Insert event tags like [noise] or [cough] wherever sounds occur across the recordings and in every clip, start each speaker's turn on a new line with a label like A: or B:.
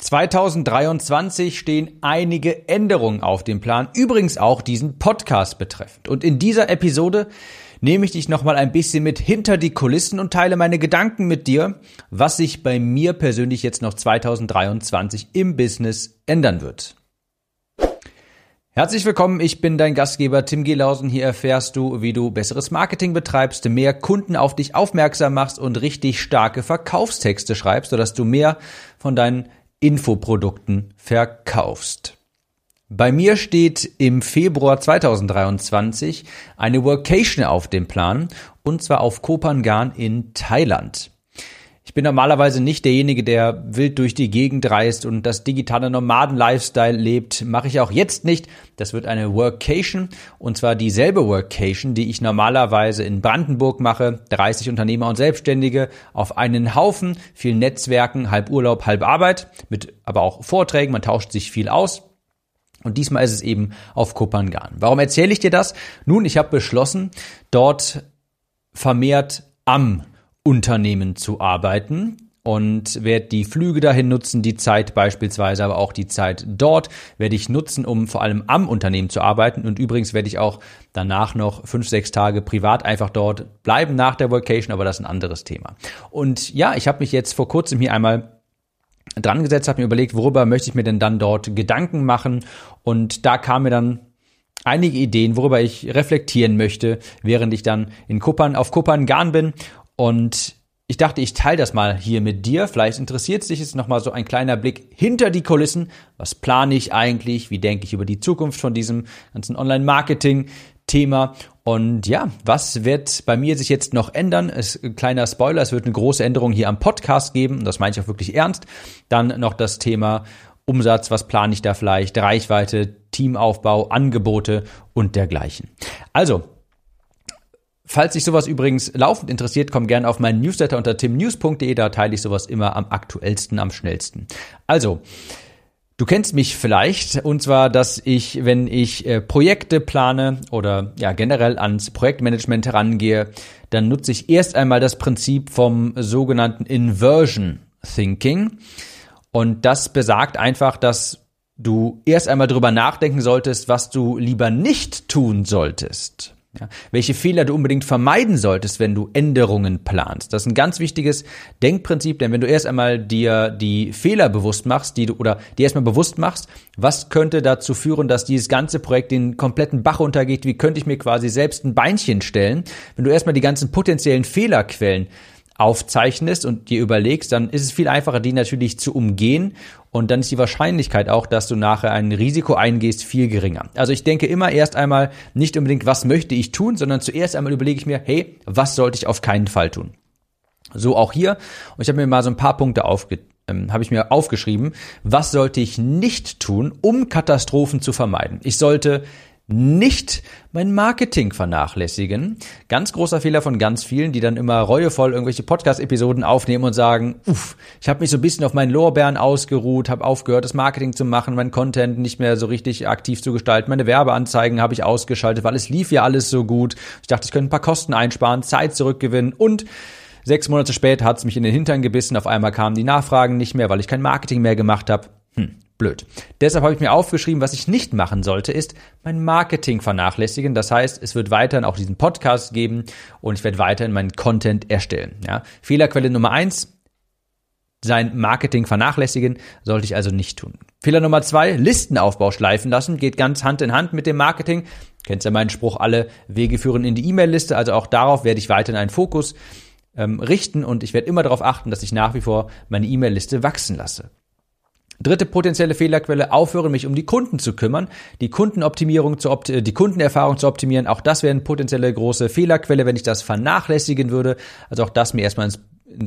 A: 2023 stehen einige Änderungen auf dem Plan, übrigens auch diesen Podcast betreffend. Und in dieser Episode nehme ich dich nochmal ein bisschen mit hinter die Kulissen und teile meine Gedanken mit dir, was sich bei mir persönlich jetzt noch 2023 im Business ändern wird. Herzlich willkommen, ich bin dein Gastgeber Tim Gelausen. Hier erfährst du, wie du besseres Marketing betreibst, mehr Kunden auf dich aufmerksam machst und richtig starke Verkaufstexte schreibst, sodass du mehr von deinen Infoprodukten verkaufst. Bei mir steht im Februar 2023 eine Workation auf dem Plan und zwar auf Kopangan in Thailand. Ich bin normalerweise nicht derjenige, der wild durch die Gegend reist und das digitale Nomaden-Lifestyle lebt. Mache ich auch jetzt nicht. Das wird eine Workation und zwar dieselbe Workation, die ich normalerweise in Brandenburg mache. 30 Unternehmer und Selbstständige auf einen Haufen, viel Netzwerken, halb Urlaub, halb Arbeit, mit aber auch Vorträgen. Man tauscht sich viel aus. Und diesmal ist es eben auf Kopangan. Warum erzähle ich dir das? Nun, ich habe beschlossen, dort vermehrt am Unternehmen zu arbeiten und werde die Flüge dahin nutzen, die Zeit beispielsweise, aber auch die Zeit dort werde ich nutzen, um vor allem am Unternehmen zu arbeiten. Und übrigens werde ich auch danach noch fünf, sechs Tage privat einfach dort bleiben nach der Vacation, aber das ist ein anderes Thema. Und ja, ich habe mich jetzt vor kurzem hier einmal dran gesetzt, habe mir überlegt, worüber möchte ich mir denn dann dort Gedanken machen. Und da kam mir dann einige Ideen, worüber ich reflektieren möchte, während ich dann in Kuppern, auf Kuppern Garn bin und ich dachte, ich teile das mal hier mit dir. Vielleicht interessiert sich jetzt nochmal so ein kleiner Blick hinter die Kulissen. Was plane ich eigentlich? Wie denke ich über die Zukunft von diesem ganzen Online-Marketing-Thema? Und ja, was wird bei mir sich jetzt noch ändern? Es, ein kleiner Spoiler, es wird eine große Änderung hier am Podcast geben. Und das meine ich auch wirklich ernst. Dann noch das Thema Umsatz, was plane ich da vielleicht? Reichweite, Teamaufbau, Angebote und dergleichen. Also, Falls dich sowas übrigens laufend interessiert, komm gerne auf meinen Newsletter unter timnews.de, da teile ich sowas immer am aktuellsten, am schnellsten. Also, Du kennst mich vielleicht, und zwar, dass ich, wenn ich äh, Projekte plane oder ja generell ans Projektmanagement herangehe, dann nutze ich erst einmal das Prinzip vom sogenannten Inversion Thinking. Und das besagt einfach, dass du erst einmal drüber nachdenken solltest, was du lieber nicht tun solltest. Ja, welche Fehler du unbedingt vermeiden solltest, wenn du Änderungen planst. Das ist ein ganz wichtiges Denkprinzip, denn wenn du erst einmal dir die Fehler bewusst machst, die du oder dir erstmal bewusst machst, was könnte dazu führen, dass dieses ganze Projekt den kompletten Bach untergeht, wie könnte ich mir quasi selbst ein Beinchen stellen, wenn du erstmal die ganzen potenziellen Fehlerquellen aufzeichnest und dir überlegst, dann ist es viel einfacher, die natürlich zu umgehen und dann ist die Wahrscheinlichkeit auch, dass du nachher ein Risiko eingehst, viel geringer. Also ich denke immer erst einmal nicht unbedingt, was möchte ich tun, sondern zuerst einmal überlege ich mir, hey, was sollte ich auf keinen Fall tun? So auch hier. Und ich habe mir mal so ein paar Punkte aufge ähm, habe ich mir aufgeschrieben, was sollte ich nicht tun, um Katastrophen zu vermeiden? Ich sollte nicht mein Marketing vernachlässigen. Ganz großer Fehler von ganz vielen, die dann immer reuevoll irgendwelche Podcast-Episoden aufnehmen und sagen, uff, ich habe mich so ein bisschen auf meinen Lorbeeren ausgeruht, habe aufgehört, das Marketing zu machen, mein Content nicht mehr so richtig aktiv zu gestalten, meine Werbeanzeigen habe ich ausgeschaltet, weil es lief ja alles so gut. Ich dachte, ich könnte ein paar Kosten einsparen, Zeit zurückgewinnen und sechs Monate später hat es mich in den Hintern gebissen. Auf einmal kamen die Nachfragen nicht mehr, weil ich kein Marketing mehr gemacht habe. Hm, blöd. Deshalb habe ich mir aufgeschrieben, was ich nicht machen sollte, ist mein Marketing vernachlässigen. Das heißt, es wird weiterhin auch diesen Podcast geben und ich werde weiterhin meinen Content erstellen. Ja. Fehlerquelle Nummer eins, sein Marketing vernachlässigen, sollte ich also nicht tun. Fehler Nummer zwei, Listenaufbau schleifen lassen, geht ganz Hand in Hand mit dem Marketing. Kennst ja meinen Spruch, alle Wege führen in die E-Mail-Liste, also auch darauf werde ich weiterhin einen Fokus ähm, richten und ich werde immer darauf achten, dass ich nach wie vor meine E-Mail-Liste wachsen lasse. Dritte potenzielle Fehlerquelle, aufhören, mich um die Kunden zu kümmern, die Kundenoptimierung zu opt die Kundenerfahrung zu optimieren. Auch das wäre eine potenzielle große Fehlerquelle, wenn ich das vernachlässigen würde. Also auch das mir erstmal ins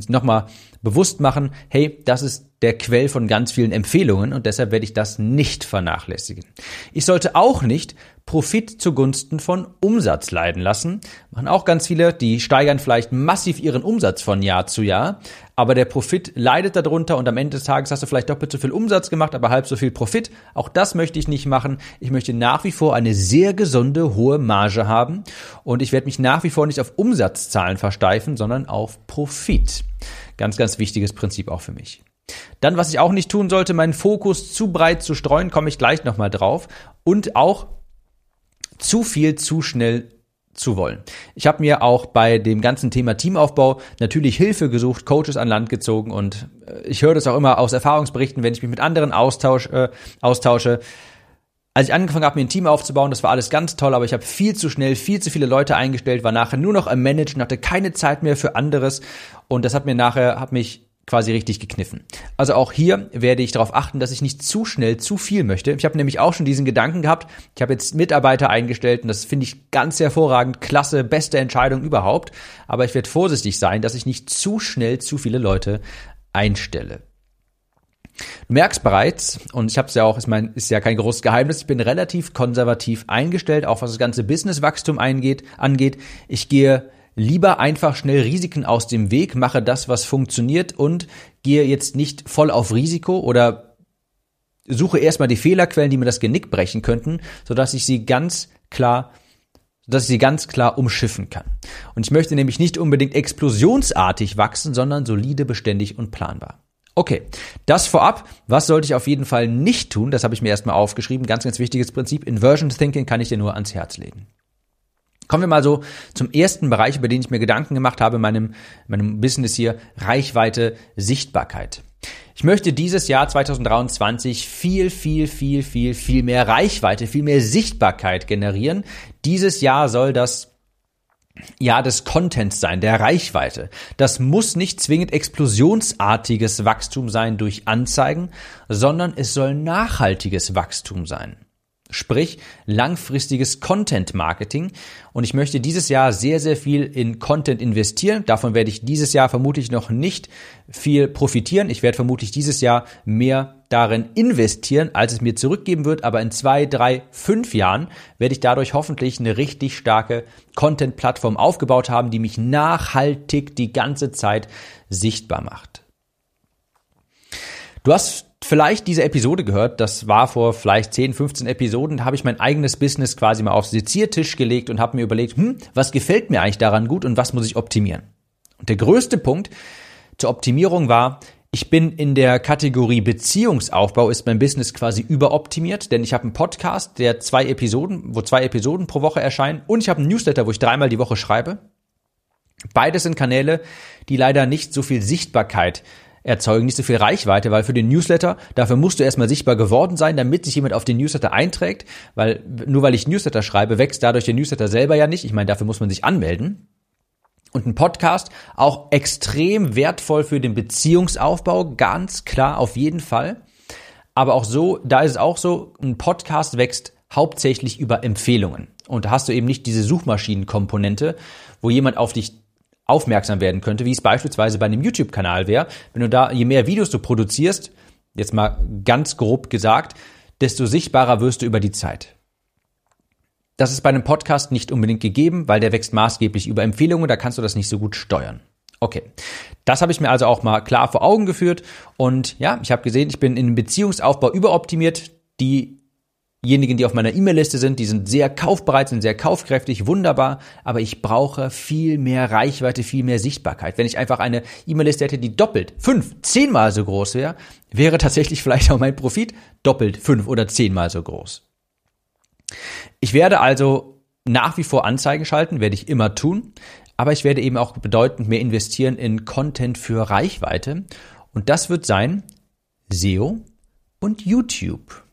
A: nochmal bewusst machen. Hey, das ist der Quell von ganz vielen Empfehlungen und deshalb werde ich das nicht vernachlässigen. Ich sollte auch nicht Profit zugunsten von Umsatz leiden lassen. Machen auch ganz viele, die steigern vielleicht massiv ihren Umsatz von Jahr zu Jahr, aber der Profit leidet darunter und am Ende des Tages hast du vielleicht doppelt so viel Umsatz gemacht, aber halb so viel Profit. Auch das möchte ich nicht machen. Ich möchte nach wie vor eine sehr gesunde, hohe Marge haben und ich werde mich nach wie vor nicht auf Umsatzzahlen versteifen, sondern auf Profit. Ganz, ganz wichtiges Prinzip auch für mich. Dann, was ich auch nicht tun sollte, meinen Fokus zu breit zu streuen, komme ich gleich nochmal drauf. Und auch zu viel zu schnell zu wollen. Ich habe mir auch bei dem ganzen Thema Teamaufbau natürlich Hilfe gesucht, Coaches an Land gezogen und äh, ich höre das auch immer aus Erfahrungsberichten, wenn ich mich mit anderen austausch, äh, austausche. Als ich angefangen habe, mir ein Team aufzubauen, das war alles ganz toll, aber ich habe viel zu schnell, viel zu viele Leute eingestellt, war nachher nur noch am Managen, hatte keine Zeit mehr für anderes und das hat mir nachher, hat mich quasi richtig gekniffen. Also auch hier werde ich darauf achten, dass ich nicht zu schnell zu viel möchte. Ich habe nämlich auch schon diesen Gedanken gehabt. Ich habe jetzt Mitarbeiter eingestellt und das finde ich ganz hervorragend, klasse, beste Entscheidung überhaupt. Aber ich werde vorsichtig sein, dass ich nicht zu schnell zu viele Leute einstelle. Du merkst bereits, und ich habe es ja auch, ist, mein, ist ja kein großes Geheimnis, ich bin relativ konservativ eingestellt, auch was das ganze Businesswachstum angeht. Ich gehe lieber einfach schnell Risiken aus dem Weg, mache das, was funktioniert und gehe jetzt nicht voll auf Risiko oder suche erstmal die Fehlerquellen, die mir das Genick brechen könnten, sodass ich sie ganz klar dass ich sie ganz klar umschiffen kann. Und ich möchte nämlich nicht unbedingt explosionsartig wachsen, sondern solide, beständig und planbar. Okay, das vorab. Was sollte ich auf jeden Fall nicht tun? Das habe ich mir erstmal aufgeschrieben. Ganz, ganz wichtiges Prinzip. Inversion Thinking kann ich dir nur ans Herz legen. Kommen wir mal so zum ersten Bereich, über den ich mir Gedanken gemacht habe in meinem, meinem Business hier, Reichweite, Sichtbarkeit. Ich möchte dieses Jahr 2023 viel, viel, viel, viel, viel mehr Reichweite, viel mehr Sichtbarkeit generieren. Dieses Jahr soll das ja, des Contents sein, der Reichweite. Das muss nicht zwingend explosionsartiges Wachstum sein durch Anzeigen, sondern es soll nachhaltiges Wachstum sein sprich langfristiges Content Marketing. Und ich möchte dieses Jahr sehr, sehr viel in Content investieren. Davon werde ich dieses Jahr vermutlich noch nicht viel profitieren. Ich werde vermutlich dieses Jahr mehr darin investieren, als es mir zurückgeben wird. Aber in zwei, drei, fünf Jahren werde ich dadurch hoffentlich eine richtig starke Content-Plattform aufgebaut haben, die mich nachhaltig die ganze Zeit sichtbar macht. Du hast vielleicht diese Episode gehört. Das war vor vielleicht 10, 15 Episoden. Da habe ich mein eigenes Business quasi mal auf Seziertisch gelegt und habe mir überlegt, hm, was gefällt mir eigentlich daran gut und was muss ich optimieren? Und der größte Punkt zur Optimierung war, ich bin in der Kategorie Beziehungsaufbau ist mein Business quasi überoptimiert, denn ich habe einen Podcast, der zwei Episoden, wo zwei Episoden pro Woche erscheinen und ich habe einen Newsletter, wo ich dreimal die Woche schreibe. Beides sind Kanäle, die leider nicht so viel Sichtbarkeit erzeugen nicht so viel Reichweite, weil für den Newsletter, dafür musst du erstmal sichtbar geworden sein, damit sich jemand auf den Newsletter einträgt, weil nur weil ich Newsletter schreibe, wächst dadurch der Newsletter selber ja nicht. Ich meine, dafür muss man sich anmelden. Und ein Podcast auch extrem wertvoll für den Beziehungsaufbau, ganz klar, auf jeden Fall. Aber auch so, da ist es auch so, ein Podcast wächst hauptsächlich über Empfehlungen. Und da hast du eben nicht diese Suchmaschinenkomponente, wo jemand auf dich aufmerksam werden könnte, wie es beispielsweise bei einem YouTube-Kanal wäre. Wenn du da, je mehr Videos du produzierst, jetzt mal ganz grob gesagt, desto sichtbarer wirst du über die Zeit. Das ist bei einem Podcast nicht unbedingt gegeben, weil der wächst maßgeblich über Empfehlungen, da kannst du das nicht so gut steuern. Okay, das habe ich mir also auch mal klar vor Augen geführt und ja, ich habe gesehen, ich bin in Beziehungsaufbau überoptimiert. Die Diejenigen, die auf meiner E-Mail-Liste sind, die sind sehr kaufbereit, sind sehr kaufkräftig, wunderbar, aber ich brauche viel mehr Reichweite, viel mehr Sichtbarkeit. Wenn ich einfach eine E-Mail-Liste hätte, die doppelt, fünf, zehnmal so groß wäre, wäre tatsächlich vielleicht auch mein Profit doppelt, fünf oder zehnmal so groß. Ich werde also nach wie vor Anzeigen schalten, werde ich immer tun, aber ich werde eben auch bedeutend mehr investieren in Content für Reichweite und das wird sein SEO und YouTube.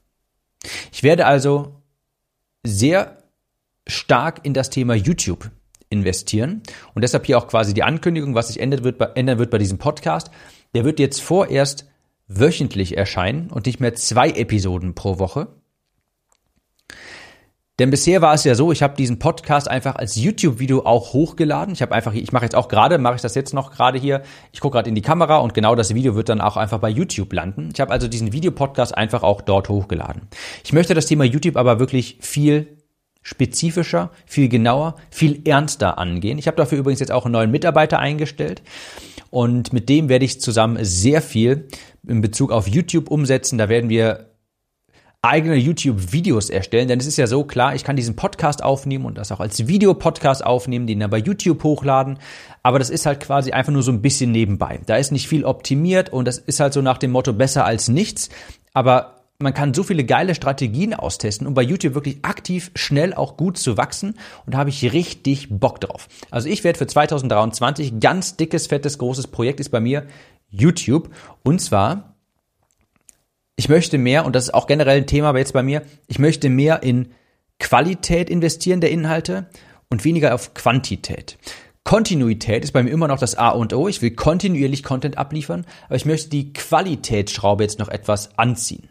A: Ich werde also sehr stark in das Thema YouTube investieren und deshalb hier auch quasi die Ankündigung, was sich ändern wird, bei, ändern wird bei diesem Podcast. Der wird jetzt vorerst wöchentlich erscheinen und nicht mehr zwei Episoden pro Woche. Denn bisher war es ja so, ich habe diesen Podcast einfach als YouTube-Video auch hochgeladen. Ich habe einfach, ich mache jetzt auch gerade, mache ich das jetzt noch gerade hier. Ich gucke gerade in die Kamera und genau das Video wird dann auch einfach bei YouTube landen. Ich habe also diesen Videopodcast einfach auch dort hochgeladen. Ich möchte das Thema YouTube aber wirklich viel spezifischer, viel genauer, viel ernster angehen. Ich habe dafür übrigens jetzt auch einen neuen Mitarbeiter eingestellt und mit dem werde ich zusammen sehr viel in Bezug auf YouTube umsetzen. Da werden wir eigene YouTube-Videos erstellen, denn es ist ja so klar, ich kann diesen Podcast aufnehmen und das auch als Videopodcast aufnehmen, den dann bei YouTube hochladen, aber das ist halt quasi einfach nur so ein bisschen nebenbei. Da ist nicht viel optimiert und das ist halt so nach dem Motto besser als nichts, aber man kann so viele geile Strategien austesten, um bei YouTube wirklich aktiv, schnell auch gut zu wachsen. Und da habe ich richtig Bock drauf. Also ich werde für 2023 ganz dickes, fettes, großes Projekt ist bei mir YouTube. Und zwar, ich möchte mehr, und das ist auch generell ein Thema jetzt bei mir, ich möchte mehr in Qualität investieren der Inhalte und weniger auf Quantität. Kontinuität ist bei mir immer noch das A und O. Ich will kontinuierlich Content abliefern, aber ich möchte die Qualitätsschraube jetzt noch etwas anziehen.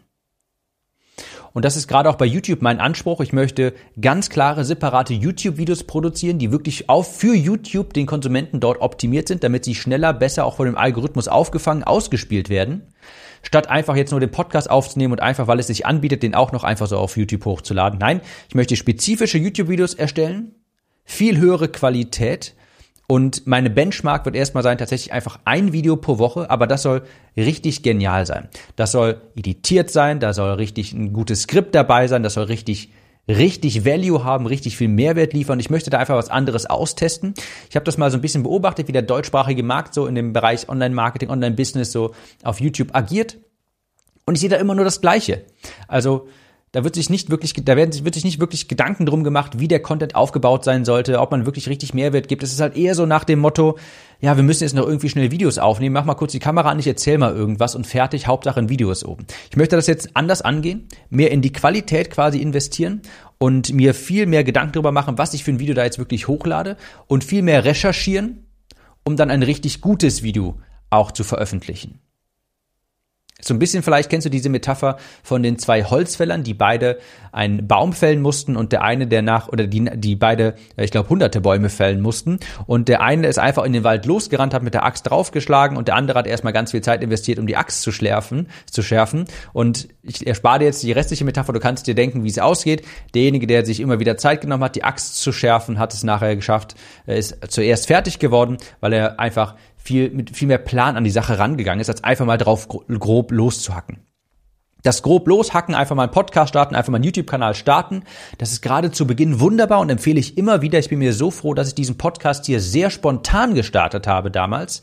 A: Und das ist gerade auch bei YouTube mein Anspruch. Ich möchte ganz klare, separate YouTube-Videos produzieren, die wirklich auf für YouTube den Konsumenten dort optimiert sind, damit sie schneller, besser auch von dem Algorithmus aufgefangen, ausgespielt werden. Statt einfach jetzt nur den Podcast aufzunehmen und einfach, weil es sich anbietet, den auch noch einfach so auf YouTube hochzuladen. Nein, ich möchte spezifische YouTube-Videos erstellen, viel höhere Qualität, und meine Benchmark wird erstmal sein, tatsächlich einfach ein Video pro Woche, aber das soll richtig genial sein. Das soll editiert sein, da soll richtig ein gutes Skript dabei sein, das soll richtig richtig Value haben, richtig viel Mehrwert liefern. Ich möchte da einfach was anderes austesten. Ich habe das mal so ein bisschen beobachtet, wie der deutschsprachige Markt so in dem Bereich Online-Marketing, Online-Business so auf YouTube agiert. Und ich sehe da immer nur das Gleiche. Also da wird sich nicht wirklich, da werden, wird sich nicht wirklich Gedanken drum gemacht, wie der Content aufgebaut sein sollte, ob man wirklich richtig Mehrwert gibt. Es ist halt eher so nach dem Motto, ja, wir müssen jetzt noch irgendwie schnell Videos aufnehmen, mach mal kurz die Kamera an, ich erzähl mal irgendwas und fertig, Hauptsache ein Video ist oben. Ich möchte das jetzt anders angehen, mehr in die Qualität quasi investieren und mir viel mehr Gedanken darüber machen, was ich für ein Video da jetzt wirklich hochlade und viel mehr recherchieren, um dann ein richtig gutes Video auch zu veröffentlichen. So ein bisschen vielleicht kennst du diese Metapher von den zwei Holzfällern, die beide einen Baum fällen mussten und der eine, der nach, oder die, die beide, äh, ich glaube, hunderte Bäume fällen mussten. Und der eine ist einfach in den Wald losgerannt, hat mit der Axt draufgeschlagen und der andere hat erstmal ganz viel Zeit investiert, um die Axt zu schärfen, zu schärfen. Und ich erspare dir jetzt die restliche Metapher, du kannst dir denken, wie es ausgeht. Derjenige, der sich immer wieder Zeit genommen hat, die Axt zu schärfen, hat es nachher geschafft, ist zuerst fertig geworden, weil er einfach viel, mit viel mehr Plan an die Sache rangegangen ist, als einfach mal drauf grob loszuhacken. Das grob loshacken, einfach mal einen Podcast starten, einfach mal einen YouTube-Kanal starten, das ist gerade zu Beginn wunderbar und empfehle ich immer wieder. Ich bin mir so froh, dass ich diesen Podcast hier sehr spontan gestartet habe damals,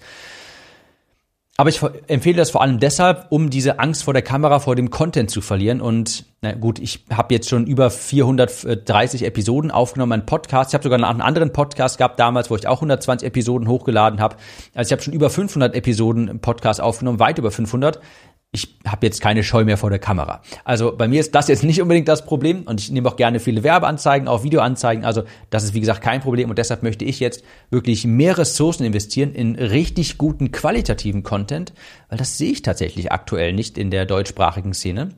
A: aber ich empfehle das vor allem deshalb, um diese Angst vor der Kamera, vor dem Content zu verlieren. Und na gut, ich habe jetzt schon über 430 Episoden aufgenommen, einen Podcast. Ich habe sogar einen anderen Podcast gehabt damals, wo ich auch 120 Episoden hochgeladen habe. Also ich habe schon über 500 Episoden im Podcast aufgenommen, weit über 500 ich habe jetzt keine Scheu mehr vor der Kamera. Also bei mir ist das jetzt nicht unbedingt das Problem und ich nehme auch gerne viele Werbeanzeigen, auch Videoanzeigen. Also das ist wie gesagt kein Problem und deshalb möchte ich jetzt wirklich mehr Ressourcen investieren in richtig guten qualitativen Content, weil das sehe ich tatsächlich aktuell nicht in der deutschsprachigen Szene.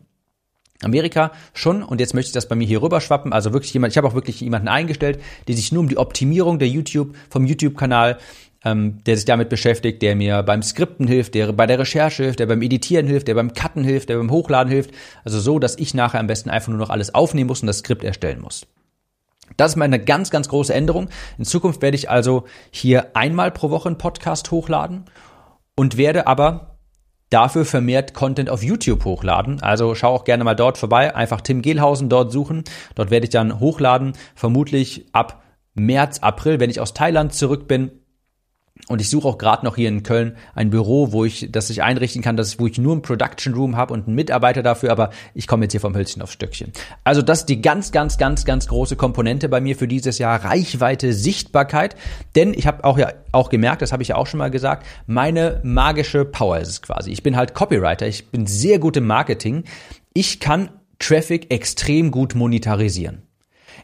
A: Amerika schon und jetzt möchte ich das bei mir hier rüberschwappen. Also wirklich jemand, ich habe auch wirklich jemanden eingestellt, der sich nur um die Optimierung der YouTube vom YouTube-Kanal ähm, der sich damit beschäftigt, der mir beim Skripten hilft, der bei der Recherche hilft, der beim Editieren hilft, der beim Cutten hilft, der beim Hochladen hilft. Also so, dass ich nachher am besten einfach nur noch alles aufnehmen muss und das Skript erstellen muss. Das ist meine ganz, ganz große Änderung. In Zukunft werde ich also hier einmal pro Woche einen Podcast hochladen und werde aber dafür vermehrt Content auf YouTube hochladen. Also schau auch gerne mal dort vorbei. Einfach Tim Gehlhausen dort suchen. Dort werde ich dann hochladen, vermutlich ab März, April, wenn ich aus Thailand zurück bin. Und ich suche auch gerade noch hier in Köln ein Büro, wo ich, das ich einrichten kann, dass, wo ich nur ein Production Room habe und einen Mitarbeiter dafür, aber ich komme jetzt hier vom Hölzchen aufs Stöckchen. Also das ist die ganz, ganz, ganz, ganz große Komponente bei mir für dieses Jahr, Reichweite, Sichtbarkeit. Denn ich habe auch ja auch gemerkt, das habe ich ja auch schon mal gesagt, meine magische Power ist es quasi. Ich bin halt Copywriter, ich bin sehr gut im Marketing. Ich kann Traffic extrem gut monetarisieren.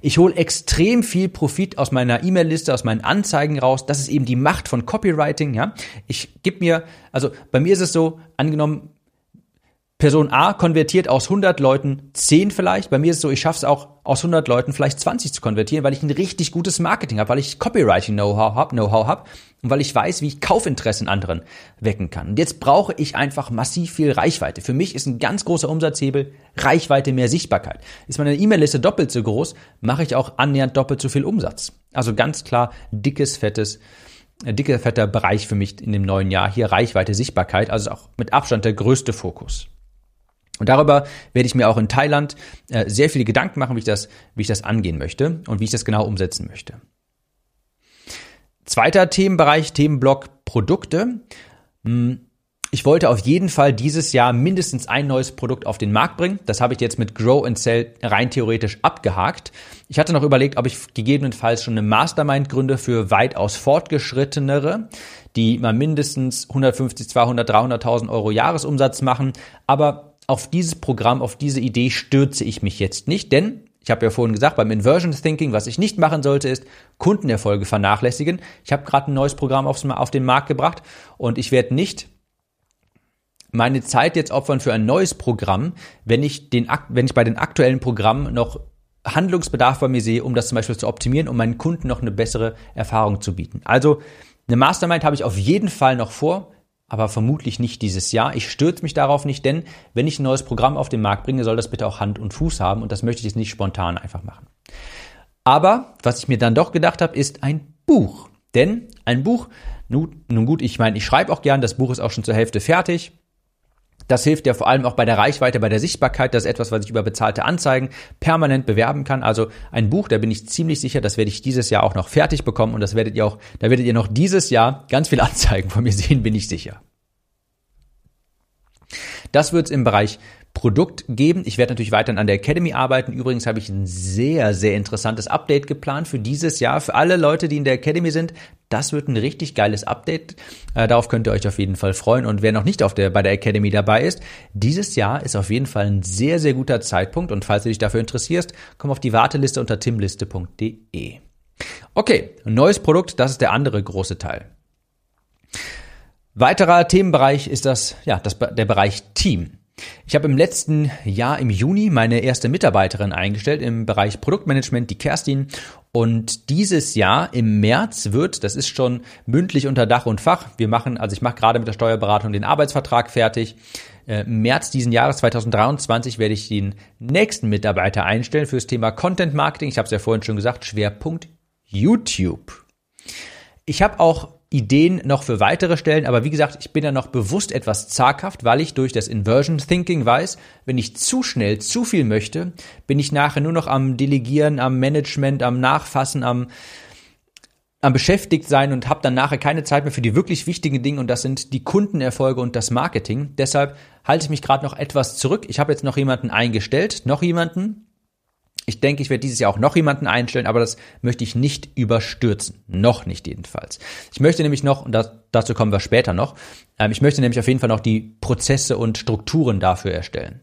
A: Ich hole extrem viel Profit aus meiner E-Mail-Liste, aus meinen Anzeigen raus. Das ist eben die Macht von Copywriting, ja. Ich gebe mir, also bei mir ist es so, angenommen, Person A konvertiert aus 100 Leuten 10 vielleicht. Bei mir ist es so, ich schaffe es auch aus 100 Leuten vielleicht 20 zu konvertieren, weil ich ein richtig gutes Marketing habe, weil ich Copywriting-Know-how habe Know hab und weil ich weiß, wie ich Kaufinteresse in anderen wecken kann. Und jetzt brauche ich einfach massiv viel Reichweite. Für mich ist ein ganz großer Umsatzhebel Reichweite, mehr Sichtbarkeit. Ist meine E-Mail-Liste doppelt so groß, mache ich auch annähernd doppelt so viel Umsatz. Also ganz klar dickes, fettes äh, dicker, fetter Bereich für mich in dem neuen Jahr. Hier Reichweite, Sichtbarkeit, also auch mit Abstand der größte Fokus. Und darüber werde ich mir auch in Thailand äh, sehr viele Gedanken machen, wie ich das, wie ich das angehen möchte und wie ich das genau umsetzen möchte. Zweiter Themenbereich, Themenblock Produkte. Hm, ich wollte auf jeden Fall dieses Jahr mindestens ein neues Produkt auf den Markt bringen. Das habe ich jetzt mit Grow and Sell rein theoretisch abgehakt. Ich hatte noch überlegt, ob ich gegebenenfalls schon eine Mastermind gründe für weitaus fortgeschrittenere, die mal mindestens 150, 200, 300.000 Euro Jahresumsatz machen. Aber auf dieses Programm, auf diese Idee stürze ich mich jetzt nicht, denn ich habe ja vorhin gesagt, beim Inversion Thinking, was ich nicht machen sollte, ist Kundenerfolge vernachlässigen. Ich habe gerade ein neues Programm aufs, auf den Markt gebracht und ich werde nicht meine Zeit jetzt opfern für ein neues Programm, wenn ich, den, wenn ich bei den aktuellen Programmen noch Handlungsbedarf bei mir sehe, um das zum Beispiel zu optimieren, um meinen Kunden noch eine bessere Erfahrung zu bieten. Also eine Mastermind habe ich auf jeden Fall noch vor aber vermutlich nicht dieses Jahr. Ich stürze mich darauf nicht, denn wenn ich ein neues Programm auf den Markt bringe, soll das bitte auch Hand und Fuß haben und das möchte ich jetzt nicht spontan einfach machen. Aber was ich mir dann doch gedacht habe, ist ein Buch. Denn ein Buch, nun, gut, ich meine, ich schreibe auch gern, das Buch ist auch schon zur Hälfte fertig. Das hilft ja vor allem auch bei der Reichweite, bei der Sichtbarkeit. Das ist etwas, was ich über bezahlte Anzeigen permanent bewerben kann. Also ein Buch, da bin ich ziemlich sicher, das werde ich dieses Jahr auch noch fertig bekommen und das werdet ihr auch, da werdet ihr noch dieses Jahr ganz viele [laughs] Anzeigen von mir sehen, bin ich sicher. Das wird es im Bereich Produkt geben. Ich werde natürlich weiterhin an der Academy arbeiten. Übrigens habe ich ein sehr, sehr interessantes Update geplant für dieses Jahr. Für alle Leute, die in der Academy sind, das wird ein richtig geiles Update. Äh, darauf könnt ihr euch auf jeden Fall freuen. Und wer noch nicht auf der, bei der Academy dabei ist, dieses Jahr ist auf jeden Fall ein sehr, sehr guter Zeitpunkt. Und falls du dich dafür interessierst, komm auf die Warteliste unter timliste.de. Okay, neues Produkt, das ist der andere große Teil. Weiterer Themenbereich ist das, ja, das, der Bereich Team. Ich habe im letzten Jahr im Juni meine erste Mitarbeiterin eingestellt im Bereich Produktmanagement, die Kerstin. Und dieses Jahr im März wird, das ist schon mündlich unter Dach und Fach. Wir machen, also ich mache gerade mit der Steuerberatung den Arbeitsvertrag fertig. Äh, Im März diesen Jahres 2023 werde ich den nächsten Mitarbeiter einstellen für das Thema Content Marketing. Ich habe es ja vorhin schon gesagt, Schwerpunkt YouTube. Ich habe auch Ideen noch für weitere Stellen, aber wie gesagt, ich bin da noch bewusst etwas zaghaft, weil ich durch das Inversion Thinking weiß, wenn ich zu schnell zu viel möchte, bin ich nachher nur noch am Delegieren, am Management, am Nachfassen, am am beschäftigt sein und habe dann nachher keine Zeit mehr für die wirklich wichtigen Dinge und das sind die Kundenerfolge und das Marketing. Deshalb halte ich mich gerade noch etwas zurück. Ich habe jetzt noch jemanden eingestellt, noch jemanden, ich denke, ich werde dieses Jahr auch noch jemanden einstellen, aber das möchte ich nicht überstürzen. Noch nicht jedenfalls. Ich möchte nämlich noch, und das, dazu kommen wir später noch, ähm, ich möchte nämlich auf jeden Fall noch die Prozesse und Strukturen dafür erstellen.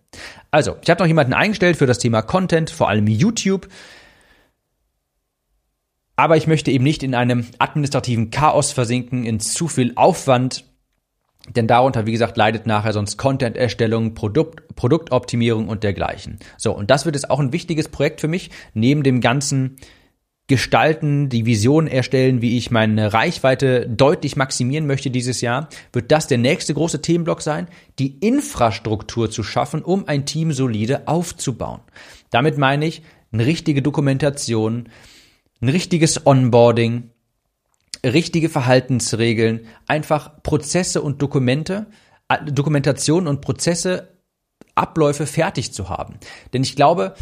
A: Also, ich habe noch jemanden eingestellt für das Thema Content, vor allem YouTube. Aber ich möchte eben nicht in einem administrativen Chaos versinken, in zu viel Aufwand denn darunter, wie gesagt, leidet nachher sonst Content-Erstellung, Produkt, Produktoptimierung und dergleichen. So, und das wird jetzt auch ein wichtiges Projekt für mich, neben dem ganzen gestalten, die Vision erstellen, wie ich meine Reichweite deutlich maximieren möchte dieses Jahr, wird das der nächste große Themenblock sein, die Infrastruktur zu schaffen, um ein Team solide aufzubauen. Damit meine ich eine richtige Dokumentation, ein richtiges Onboarding, richtige Verhaltensregeln, einfach Prozesse und Dokumente, Dokumentation und Prozesse, Abläufe fertig zu haben. Denn ich glaube,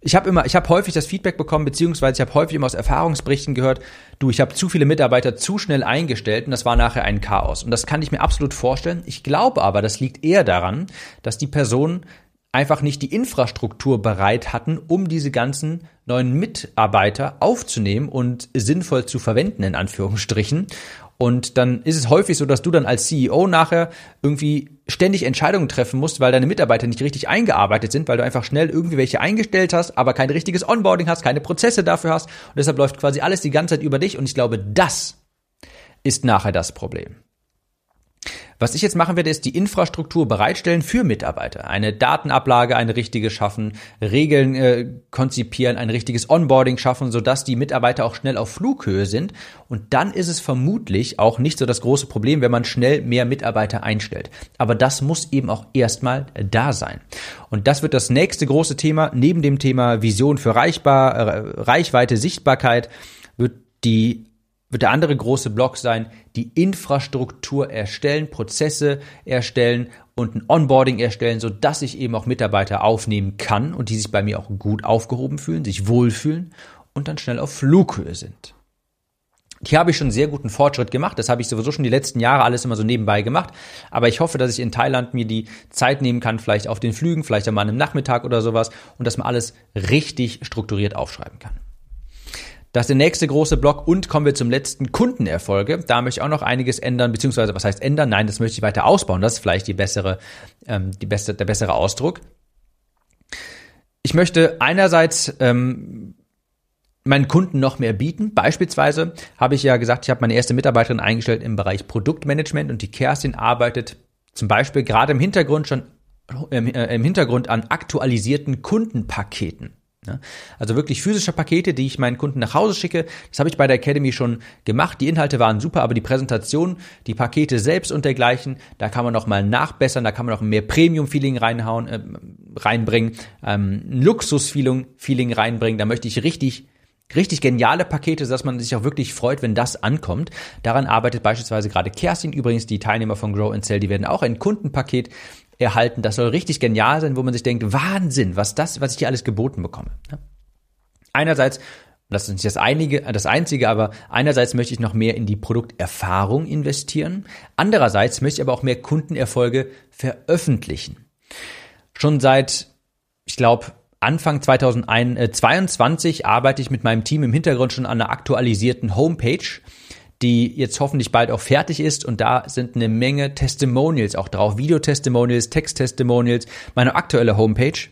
A: ich habe immer, ich habe häufig das Feedback bekommen, beziehungsweise ich habe häufig immer aus Erfahrungsberichten gehört, du, ich habe zu viele Mitarbeiter zu schnell eingestellt und das war nachher ein Chaos. Und das kann ich mir absolut vorstellen. Ich glaube aber, das liegt eher daran, dass die Personen einfach nicht die Infrastruktur bereit hatten, um diese ganzen neuen Mitarbeiter aufzunehmen und sinnvoll zu verwenden, in Anführungsstrichen. Und dann ist es häufig so, dass du dann als CEO nachher irgendwie ständig Entscheidungen treffen musst, weil deine Mitarbeiter nicht richtig eingearbeitet sind, weil du einfach schnell irgendwie welche eingestellt hast, aber kein richtiges Onboarding hast, keine Prozesse dafür hast. Und deshalb läuft quasi alles die ganze Zeit über dich. Und ich glaube, das ist nachher das Problem. Was ich jetzt machen werde, ist die Infrastruktur bereitstellen für Mitarbeiter. Eine Datenablage, eine richtige schaffen, Regeln äh, konzipieren, ein richtiges Onboarding schaffen, sodass die Mitarbeiter auch schnell auf Flughöhe sind. Und dann ist es vermutlich auch nicht so das große Problem, wenn man schnell mehr Mitarbeiter einstellt. Aber das muss eben auch erstmal da sein. Und das wird das nächste große Thema. Neben dem Thema Vision für Reichbar, äh, Reichweite, Sichtbarkeit wird die wird der andere große Block sein, die Infrastruktur erstellen, Prozesse erstellen und ein Onboarding erstellen, so dass ich eben auch Mitarbeiter aufnehmen kann und die sich bei mir auch gut aufgehoben fühlen, sich wohlfühlen und dann schnell auf Flughöhe sind. Hier habe ich schon sehr guten Fortschritt gemacht. Das habe ich sowieso schon die letzten Jahre alles immer so nebenbei gemacht. Aber ich hoffe, dass ich in Thailand mir die Zeit nehmen kann, vielleicht auf den Flügen, vielleicht einmal am Nachmittag oder sowas und dass man alles richtig strukturiert aufschreiben kann. Das ist der nächste große Block und kommen wir zum letzten Kundenerfolge. Da möchte ich auch noch einiges ändern, beziehungsweise was heißt ändern? Nein, das möchte ich weiter ausbauen. Das ist vielleicht die bessere, ähm, die beste, der bessere Ausdruck. Ich möchte einerseits ähm, meinen Kunden noch mehr bieten. Beispielsweise habe ich ja gesagt, ich habe meine erste Mitarbeiterin eingestellt im Bereich Produktmanagement und die Kerstin arbeitet zum Beispiel gerade im Hintergrund schon äh, im Hintergrund an aktualisierten Kundenpaketen. Also wirklich physische Pakete, die ich meinen Kunden nach Hause schicke. Das habe ich bei der Academy schon gemacht. Die Inhalte waren super, aber die Präsentation, die Pakete selbst und dergleichen, da kann man noch mal nachbessern, da kann man noch mehr Premium-Feeling reinhauen, äh, reinbringen, ähm, Luxus-Feeling Feeling reinbringen. Da möchte ich richtig richtig geniale Pakete, dass man sich auch wirklich freut, wenn das ankommt. Daran arbeitet beispielsweise gerade Kerstin, übrigens die Teilnehmer von Grow and Sell, die werden auch ein Kundenpaket erhalten. Das soll richtig genial sein, wo man sich denkt, Wahnsinn, was das, was ich hier alles geboten bekomme. Einerseits das ist nicht das, einige, das Einzige, aber einerseits möchte ich noch mehr in die Produkterfahrung investieren. Andererseits möchte ich aber auch mehr Kundenerfolge veröffentlichen. Schon seit, ich glaube, Anfang 2022 arbeite ich mit meinem Team im Hintergrund schon an einer aktualisierten Homepage die jetzt hoffentlich bald auch fertig ist. Und da sind eine Menge Testimonials auch drauf. Videotestimonials, Texttestimonials, meine aktuelle Homepage.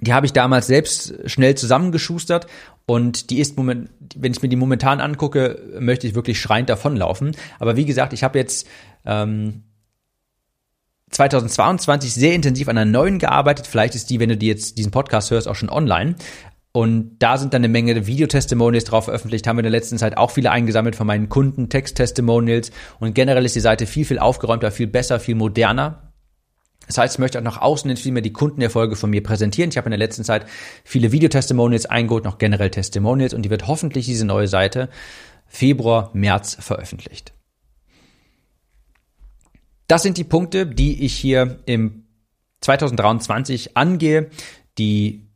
A: Die habe ich damals selbst schnell zusammengeschustert und die ist moment, wenn ich mir die momentan angucke, möchte ich wirklich schreiend davonlaufen. Aber wie gesagt, ich habe jetzt ähm, 2022 sehr intensiv an einer neuen gearbeitet. Vielleicht ist die, wenn du die jetzt diesen Podcast hörst, auch schon online. Und da sind dann eine Menge Videotestimonials drauf veröffentlicht, haben wir in der letzten Zeit auch viele eingesammelt von meinen Kunden, Text-Testimonials. Und generell ist die Seite viel, viel aufgeräumter, viel besser, viel moderner. Das heißt, ich möchte auch nach außen hin viel mehr die Kundenerfolge von mir präsentieren. Ich habe in der letzten Zeit viele Videotestimonials eingeholt, noch generell Testimonials und die wird hoffentlich diese neue Seite Februar, März veröffentlicht. Das sind die Punkte, die ich hier im 2023 angehe, die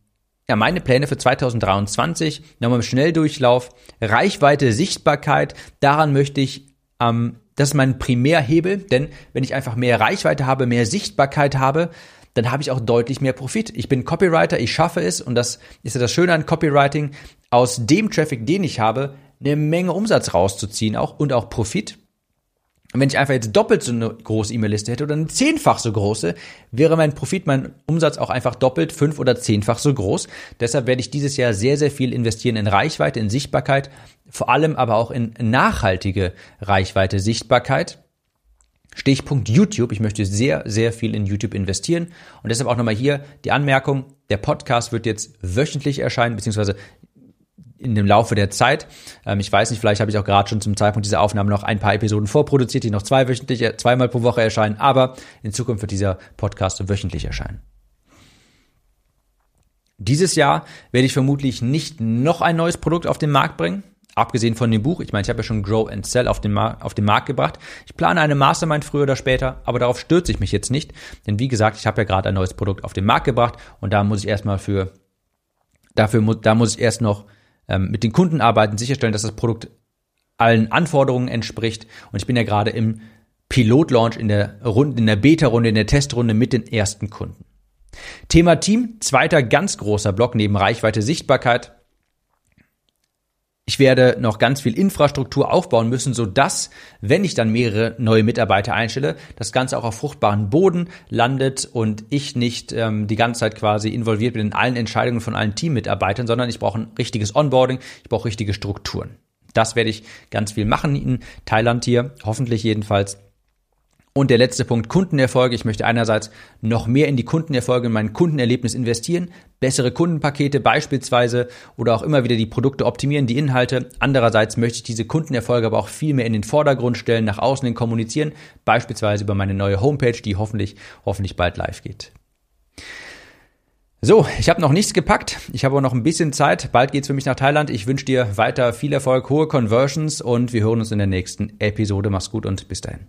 A: ja, meine Pläne für 2023, nochmal im Schnelldurchlauf, Reichweite, Sichtbarkeit, daran möchte ich, ähm, das ist mein Primärhebel, denn wenn ich einfach mehr Reichweite habe, mehr Sichtbarkeit habe, dann habe ich auch deutlich mehr Profit. Ich bin Copywriter, ich schaffe es. Und das ist ja das Schöne an Copywriting, aus dem Traffic, den ich habe, eine Menge Umsatz rauszuziehen auch und auch Profit. Und wenn ich einfach jetzt doppelt so eine große E-Mail-Liste hätte oder eine zehnfach so große, wäre mein Profit, mein Umsatz auch einfach doppelt, fünf oder zehnfach so groß. Deshalb werde ich dieses Jahr sehr, sehr viel investieren in Reichweite, in Sichtbarkeit, vor allem aber auch in nachhaltige Reichweite, Sichtbarkeit. Stichpunkt YouTube. Ich möchte sehr, sehr viel in YouTube investieren. Und deshalb auch nochmal hier die Anmerkung, der Podcast wird jetzt wöchentlich erscheinen, beziehungsweise in dem Laufe der Zeit. Ähm, ich weiß nicht, vielleicht habe ich auch gerade schon zum Zeitpunkt dieser Aufnahme noch ein paar Episoden vorproduziert, die noch zweiwöchentlich, äh, zweimal pro Woche erscheinen, aber in Zukunft wird dieser Podcast wöchentlich erscheinen. Dieses Jahr werde ich vermutlich nicht noch ein neues Produkt auf den Markt bringen, abgesehen von dem Buch. Ich meine, ich habe ja schon Grow and Sell auf den, Mar auf den Markt gebracht. Ich plane eine Mastermind früher oder später, aber darauf stürze ich mich jetzt nicht, denn wie gesagt, ich habe ja gerade ein neues Produkt auf den Markt gebracht und da muss ich erstmal für dafür da muss ich erst noch ähm, mit den Kunden arbeiten, sicherstellen, dass das Produkt allen Anforderungen entspricht. Und ich bin ja gerade im Pilotlaunch in der Runde, in der Beta-Runde, in der Testrunde mit den ersten Kunden. Thema Team, zweiter ganz großer Block neben Reichweite, Sichtbarkeit. Ich werde noch ganz viel Infrastruktur aufbauen müssen, so dass, wenn ich dann mehrere neue Mitarbeiter einstelle, das Ganze auch auf fruchtbaren Boden landet und ich nicht ähm, die ganze Zeit quasi involviert bin in allen Entscheidungen von allen Teammitarbeitern, sondern ich brauche ein richtiges Onboarding, ich brauche richtige Strukturen. Das werde ich ganz viel machen in Thailand hier, hoffentlich jedenfalls. Und der letzte Punkt, Kundenerfolge. Ich möchte einerseits noch mehr in die Kundenerfolge, in mein Kundenerlebnis investieren, bessere Kundenpakete beispielsweise oder auch immer wieder die Produkte optimieren, die Inhalte. Andererseits möchte ich diese Kundenerfolge aber auch viel mehr in den Vordergrund stellen, nach außen hin kommunizieren, beispielsweise über meine neue Homepage, die hoffentlich, hoffentlich bald live geht. So, ich habe noch nichts gepackt. Ich habe auch noch ein bisschen Zeit. Bald geht's für mich nach Thailand. Ich wünsche dir weiter viel Erfolg, hohe Conversions und wir hören uns in der nächsten Episode. Mach's gut und bis dahin.